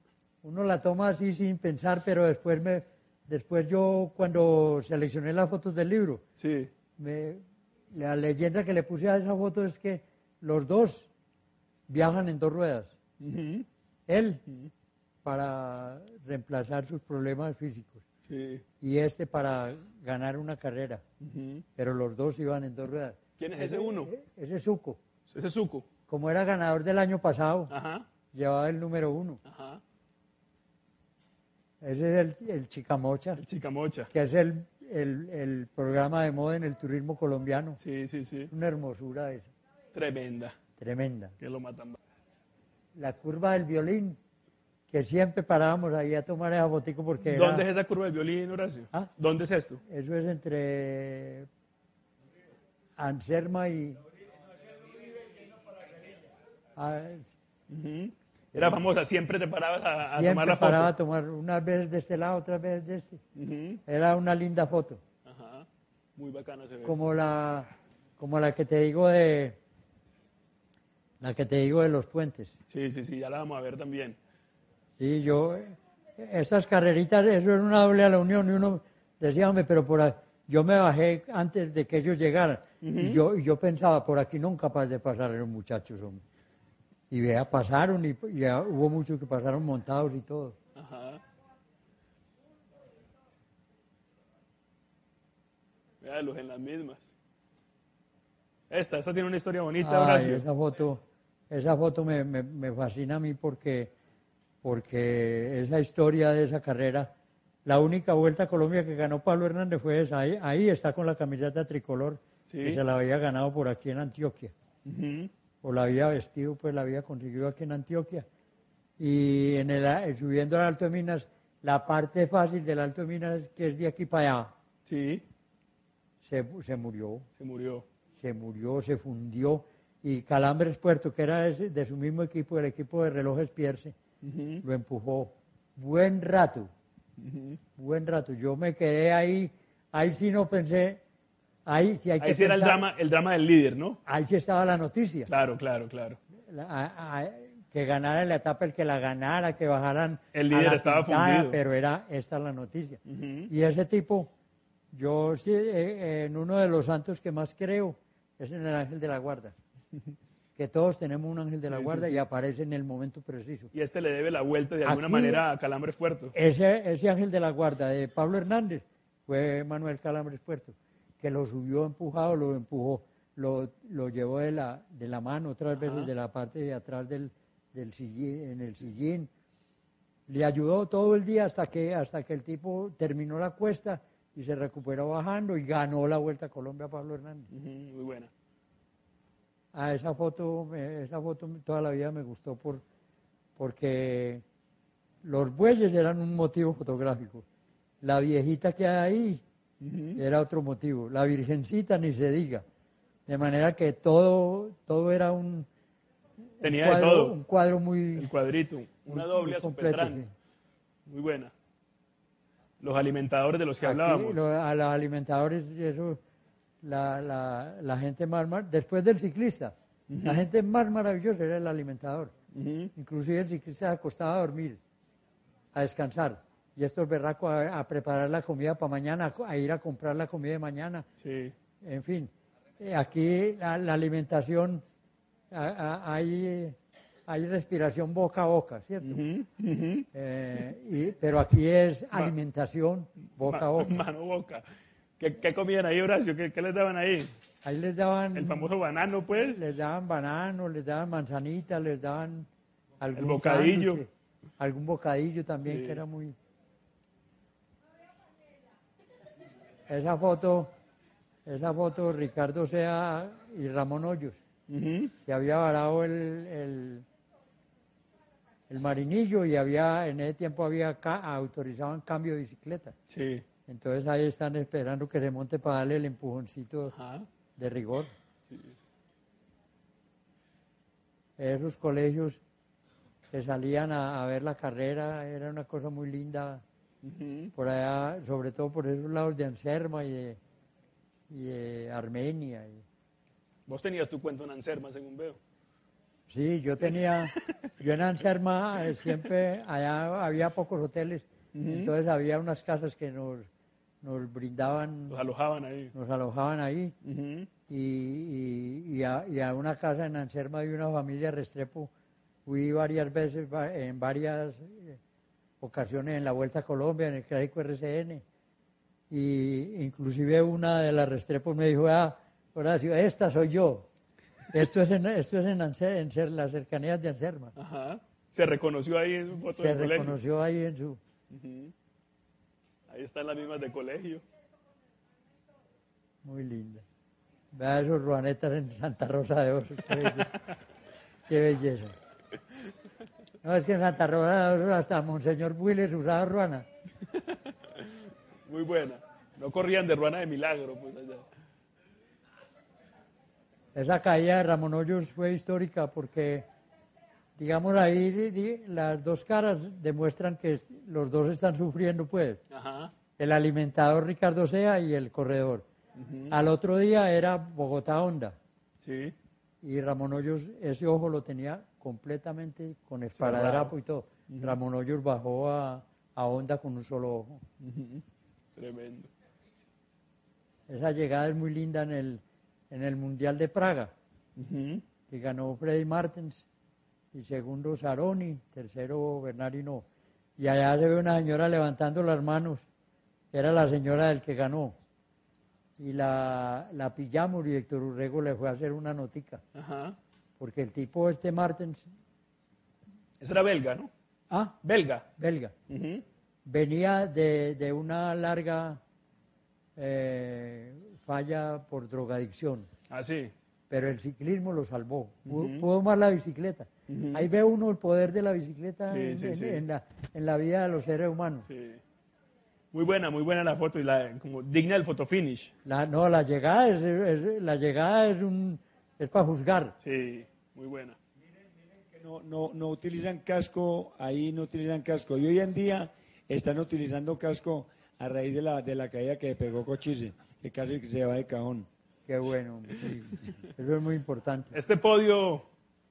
uno la toma así sin pensar, pero después me, después yo cuando seleccioné las fotos del libro, Sí. me- la leyenda que le puse a esa foto es que los dos viajan en dos ruedas. Él para reemplazar sus problemas físicos Sí. y este para ganar una carrera. Pero los dos iban en dos ruedas. ¿Quién es ese uno? Ese es Zuco. Ese es Zuko. Como era ganador del año pasado, Ajá. llevaba el número uno. Ajá. Ese es el, el Chicamocha, El Chicamocha. que es el, el- el programa de moda en el turismo colombiano. Sí, sí, sí. Una hermosura esa, Tremenda. tremenda. Que lo matan. La curva del violín, que siempre parábamos ahí a tomar esa botico porque era- ¿Dónde es esa curva del violín, Horacio? ¿Ah? ¿Dónde es esto? eso es entre Anserma y... Ah, Ujú. Era famosa, siempre te parabas a, a tomar la foto. paraba a tomar unas veces de este lado, otras veces de este. Ujú. Era una linda foto. Ajá. Muy bacana se ve. como la como la que te digo de la que te digo de los puentes Sí, sí, sí, ya la vamos a ver también. Sí yo esas carreritas eso era una doble a la unión y uno decía hombre pero por ahí- yo me bajé antes de que ellos llegaran y yo y yo pensaba por aquí no capaz de pasar los muchachos hombre y vea pasaron y, y ya hubo muchos que pasaron montados y todo Ajá. Véalos en las mismas. Esta, esta tiene una historia bonita, Ay, Horacio. esa foto, esa foto me, me- me fascina a mí porque, porque esa historia de esa carrera, la única vuelta a Colombia que ganó Pablo Hernández fue esa. Ahí, ahí está con la camiseta tricolor, Sí. que se la había ganado por aquí en Antioquia. Ujú. O la había vestido, pues la había conseguido aquí en Antioquia. Y en el, eh, subiendo al Alto de Minas, la parte fácil del Alto de Minas, que es de aquí para allá, Sí, se, se murió. se murió. se murió, se fundió. Y Calambres Puerto, que era de, de su mismo equipo, el equipo de relojes Pierce, Lo empujó. Buen rato, buen rato. Yo me quedé ahí, ahí sí no pensé, ahí sí hay que Ahí sí era el pensar, drama, el drama del líder, ¿no? ahí sí estaba la noticia. Claro, claro, claro. La- a- a- que ganara la etapa el que la ganara, que bajaran. El a líder la estaba pintada, fundido. Pero era esta la noticia. Y ese tipo, yo sí, eh, en uno de los santos que más creo, es en el ángel de la guarda. Que todos tenemos un ángel de la Sí, guarda sí. y aparece en el momento preciso. Y este le debe la vuelta de alguna Aquí- manera a Calambres Puerto. Ese, ese ángel de la guarda de Pablo Hernández fue Manuel Calambres Puerto, que lo subió empujado, lo empujó, lo, lo llevó de la, de la mano otras veces de la parte de atrás del, del sillín, en el sillín. Le ayudó todo el día hasta que, hasta que el tipo terminó la cuesta y se recuperó bajando y ganó la Vuelta a Colombia Pablo Hernández. Muy buena. Ah, esa foto, esa foto toda la vida me gustó por, porque los bueyes eran un motivo fotográfico. La viejita que hay ahí era otro motivo. La virgencita ni se diga. De manera que todo, todo era un, Tenía cuadro, de todo. un cuadro muy, El cuadrito, una muy- doble muy completo, sí. Muy buena. Los alimentadores de los que Aquí, hablábamos. lo- a los alimentadores, eso, la, la, la gente después del ciclista, la gente más maravillosa era el alimentador. Inclusive el ciclista se acostaba a dormir, a descansar. Y estos berracos a, a preparar la comida para mañana, a ir a comprar la comida de mañana. Sí. En fin, eh, aquí la, la alimentación, a- hay, hay respiración boca a boca, ¿cierto? Eh, y- pero aquí es alimentación boca a boca. Mano boca. ¿Qué, qué comían ahí, Horacio? ¿Qué, qué les daban ahí? Ahí les daban, El famoso banano, pues. les daban bananos, les daban manzanitas, les daban algún bocadillo. sándwich, algún bocadillo también Sí. que era muy. Esa foto, esa foto Ricardo Sea y Ramón Hoyos, se había varado el, el, el marinillo y había en ese tiempo había ca- autorizaban cambio de bicicleta. Sí. Entonces ahí están esperando que se monte para darle el empujoncito Ajá. de rigor. Esos colegios que salían a, a ver la carrera era una cosa muy linda Ujú. por allá, sobre todo por esos lados de Anserma y de, y de Armenia. Vos tenías tu cuento en Anserma, según veo. Sí, yo tenía, yo en Anserma eh, siempre, allá había pocos hoteles Entonces había unas casas que nos, nos brindaban, Los alojaban ahí. nos alojaban ahí. Y, y- y a, y a una casa en Anserma de una familia Restrepo fui varias veces, en varias eh, ocasiones en la Vuelta a Colombia, en el Clásico RCN, y inclusive una de las Restrepo me dijo, ah, Horacio, esta soy yo. Esto es en, esto es en, Anse- en las cercanías de Anserma. Ajá. Se reconoció ahí en su foto Se reconoció ahí en su... están las mismas de colegio. Muy linda. Vea esos ruanetas en Santa Rosa de Osos. Qué belleza. Qué belleza. No, es que en Santa Rosa de Osos hasta Monseñor Builes usaba ruana. Muy buena. No corrían de ruana de milagro, pues allá. Esa caída de Ramón Hoyos fue histórica porque, digamos, ahí di- di- las dos caras demuestran que los dos están sufriendo, pues. Ajá. El alimentador Ricardo Sea y el corredor. Al otro día era Bogotá Honda. Sí. Y Ramón Hoyos, ese ojo lo tenía completamente con esparadrapo y todo. Ramón Hoyos bajó a, a Honda con un solo ojo. Tremendo. Esa llegada es muy linda en el, en el Mundial de Praga, que ganó Freddy Martens, y segundo Saroni, tercero Bernardino. Y allá se ve una señora levantando las manos, era la señora del que ganó. Y la, la pillamos y Héctor Urrego le fue a hacer una notica, Ajá. porque el tipo este Martens, Ese era belga, ¿no? ah, Belga. belga, venía de, de una larga eh, falla por drogadicción, Ah, sí. pero el ciclismo lo salvó. Pudo, pudo más la bicicleta. Ujú. Ahí ve uno el poder de la bicicleta Sí, en, sí, en- sí. en la, en la vida de los seres humanos. Sí. Muy buena, muy buena la foto y la, como digna del fotofinish. La, no, la llegada es, es- la llegada es un es para juzgar. Sí, muy buena. que no, no, no utilizan casco, ahí no utilizan casco. Y hoy en día están utilizando casco a raíz de la, de la caída que pegó Cochise, que casi que se va de cajón. Qué bueno, sí. eso es muy importante. Este podio,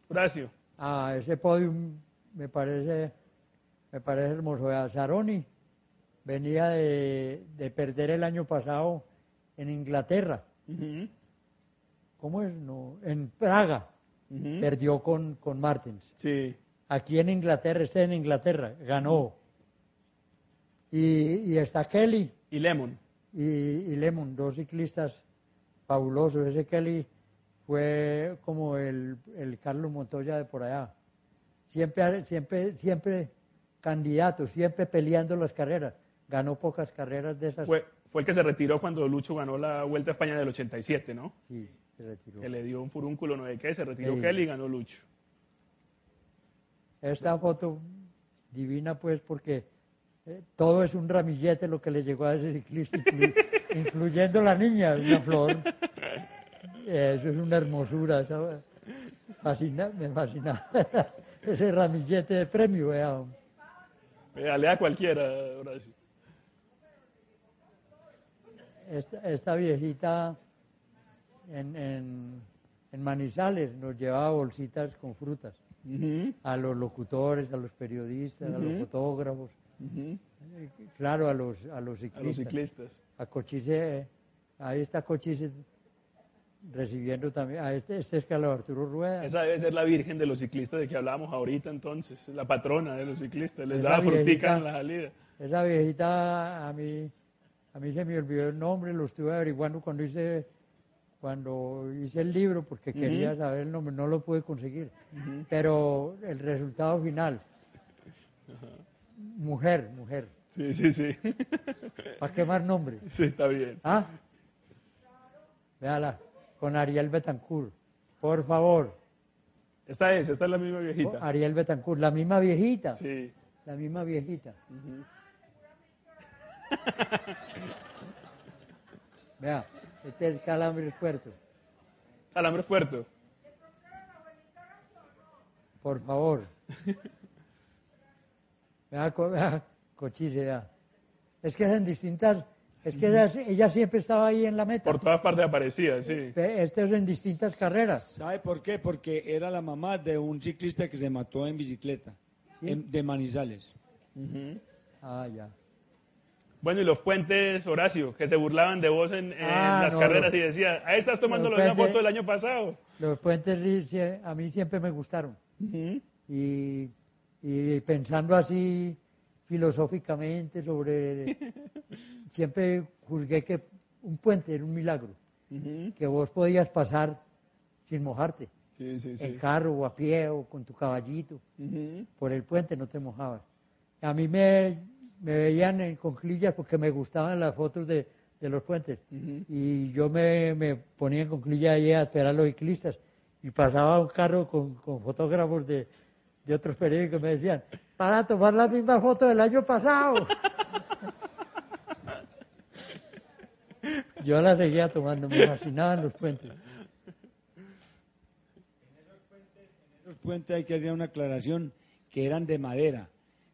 Horacio, Ah, ese podium me parece, me parece hermoso. Vea, Saroni venía de, de perder el año pasado en Inglaterra. ¿Cómo es? No, en Praga. Perdió con, con Martins. Sí, Aquí en Inglaterra, está en Inglaterra, ganó. Y, y está Kelly y Lemon. y, y Lemon, dos ciclistas fabulosos. Ese Kelly fue como el, el Carlos Montoya de por allá. Siempre, siempre, siempre candidato, siempre peleando las carreras. Ganó pocas carreras de esas. Fue, fue el que se retiró cuando Lucho ganó la Vuelta a España del 87, ¿no? Sí, se retiró. Que le dio un furúnculo, no sé qué, se retiró Sí. Kelly y ganó Lucho. Esta foto divina, pues, porque eh, todo es un ramillete lo que le llegó a ese ciclista, inclu- incluyendo la niña, una flor. Eh, Eso es una hermosura. fascina- me fascina ese ramillete de premio. vea. Dale a cualquiera, Horacio. Esta, esta viejita en, en, en Manizales nos llevaba bolsitas con frutas a los locutores, a los periodistas, a los fotógrafos, eh, claro, a los, a los A ciclistas. los ciclistas. a Cochise, ahí está Cochise recibiendo también, a este, este es Carlos Arturo Rueda. Esa debe ser la virgen de los ciclistas de que hablábamos ahorita entonces, la patrona de los ciclistas, les la frutica en la salida. Esa viejita, a mí, a mí se me olvidó el nombre, lo estuve averiguando cuando hice, cuando hice el libro, porque quería saber el nombre, no lo pude conseguir. Pero el resultado final, mujer, mujer, Sí, sí, sí. ¿para qué más nombre? Sí, está bien. ¿Ah? Véala, con Ariel Betancourt, por favor. Esta es, esta es la misma viejita. Ariel Betancourt, la misma viejita. Sí. La misma viejita. Vea, este es Calambres Puerto. Alambre Puerto. Por favor. Vea, co- vea. Es que es en distintas, es que ella, ella siempre estaba ahí en la meta. Por todas partes aparecía, sí. Ve, Este es en distintas carreras. ¿Sabe por qué? Porque era la mamá de un ciclista que se mató en bicicleta, en- de Manizales. Ujú. Ah, ya. Bueno, y los puentes, Horacio, que se burlaban de vos en, en Ah, las no, carreras los- y decía, ahí estás tomando los la foto del año pasado. Los puentes sí, sí, a mí siempre me gustaron. Ujú. Y, y pensando así filosóficamente sobre... siempre juzgué que un puente era un milagro, Ujú. que vos podías pasar sin mojarte, Sí, sí, sí. en carro o a pie o con tu caballito. Ujú. por el puente no te mojabas. A mí me, me veían en conclillas porque me gustaban las fotos de, de los puentes. Ujú. Y yo me, me ponía en conclillas ahí a esperar a los ciclistas. Y pasaba un carro con, con fotógrafos de, de otros periódicos me decían, para tomar la misma foto del año pasado. yo la seguía tomando, me fascinaban los puentes. Los puentes hay que hacer una aclaración que eran de madera,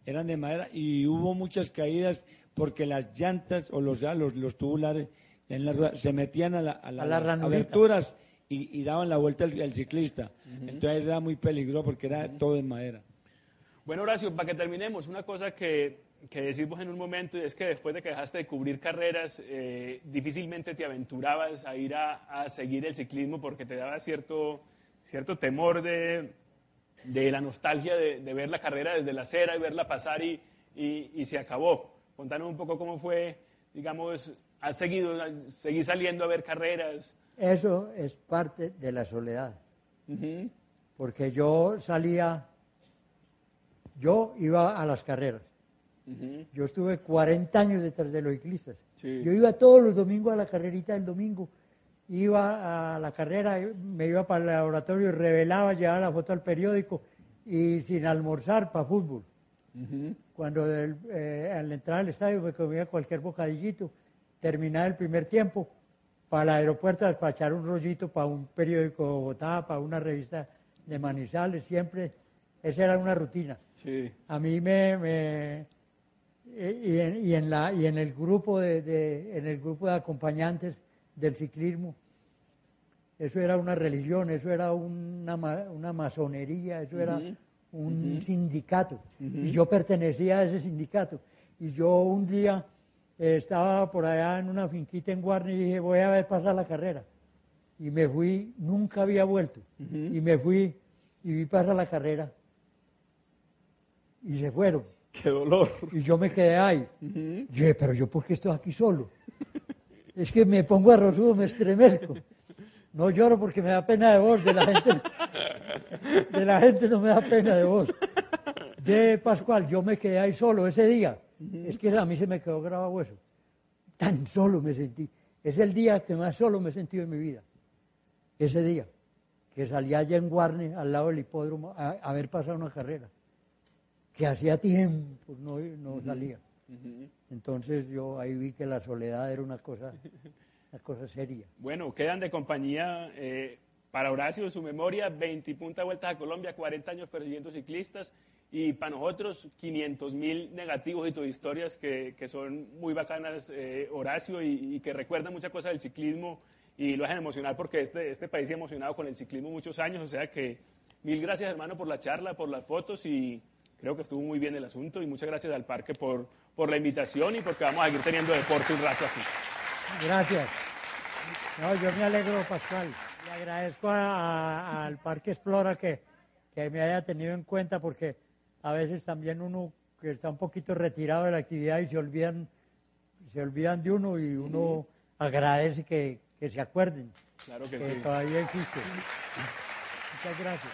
eran de madera y hubo muchas caídas porque las llantas o los, ah, los, los tubulares en la rueda se metían a, la- a la- A la las ranurita. aberturas y, y daban la vuelta al, al ciclista. Entonces era muy peligroso porque era todo en madera. Bueno, Horacio, para que terminemos, una cosa que, que decimos en un momento es que después de que dejaste de cubrir carreras, eh, difícilmente te aventurabas a ir a, a seguir el ciclismo porque te daba cierto, cierto temor de, de la nostalgia de, de ver la carrera desde la acera y verla pasar y, y, y se acabó. Contanos un poco cómo fue, digamos, has seguido, seguís saliendo a ver carreras. Eso es parte de la soledad. Porque yo salía, yo iba a las carreras. Yo estuve 40 años detrás de los ciclistas. Sí. Yo iba todos los domingos a la carrerita del domingo. Iba a la carrera, me iba para el laboratorio, revelaba, llevaba la foto al periódico y sin almorzar para fútbol. Cuando el- eh, al entrar al estadio me comía cualquier bocadillito, terminaba el primer tiempo, para el aeropuerto a despachar un rollito para un periódico de Bogotá, para una revista de Manizales, siempre, esa era una rutina. Sí. A mí me, me- y, en, y en la, y en el grupo de, de- en el grupo de acompañantes del ciclismo, eso era una religión, eso era una, una masonería, eso era Ujú. un sindicato. Y yo pertenecía a ese sindicato. Y yo un día eh, estaba por allá en una finquita en Guarne y dije, voy a ver pasar la carrera. Y me fui, nunca había vuelto. Y me fui y vi pasar la carrera. Y se fueron. Qué dolor. Y yo me quedé ahí. Y dije, pero yo, ¿por qué estoy aquí solo? Es que me pongo arrozudo, me estremezco. No lloro porque me da pena de vos, de la gente, de la gente no me da pena de vos. De Pascual, yo me quedé ahí solo ese día. Es que a mí se me quedó grabado eso. Tan solo me sentí. Es el día que más solo me he sentido en mi vida. Ese día. Que salí allá en Guarne, al lado del hipódromo, a, a ver pasar una carrera. Que hacía tiempo no, no salía. Ujú. Entonces yo ahí vi que la soledad era una cosa, una cosa seria. Bueno, quedan de compañía eh, para Horacio, su memoria, 20 y punta vueltas a Colombia, 40 años persiguiendo ciclistas y para nosotros 500 mil negativos y todo historias que, que son muy bacanas, eh, Horacio, y, y que recuerdan muchas cosas del ciclismo y lo hacen emocionar porque este, este país se ha emocionado con el ciclismo muchos años, o sea que mil gracias hermano por la charla, por las fotos y creo que estuvo muy bien el asunto y muchas gracias al parque por, por la invitación y porque vamos a seguir teniendo deporte un rato aquí. Gracias. No, yo me alegro, Pascual. Le agradezco a- al Parque Explora que, que me haya tenido en cuenta porque a veces también uno que está un poquito retirado de la actividad y se olvidan, se olvidan de uno y uno agradece que, que se acuerden Claro que que sí. todavía existe. Muchas gracias.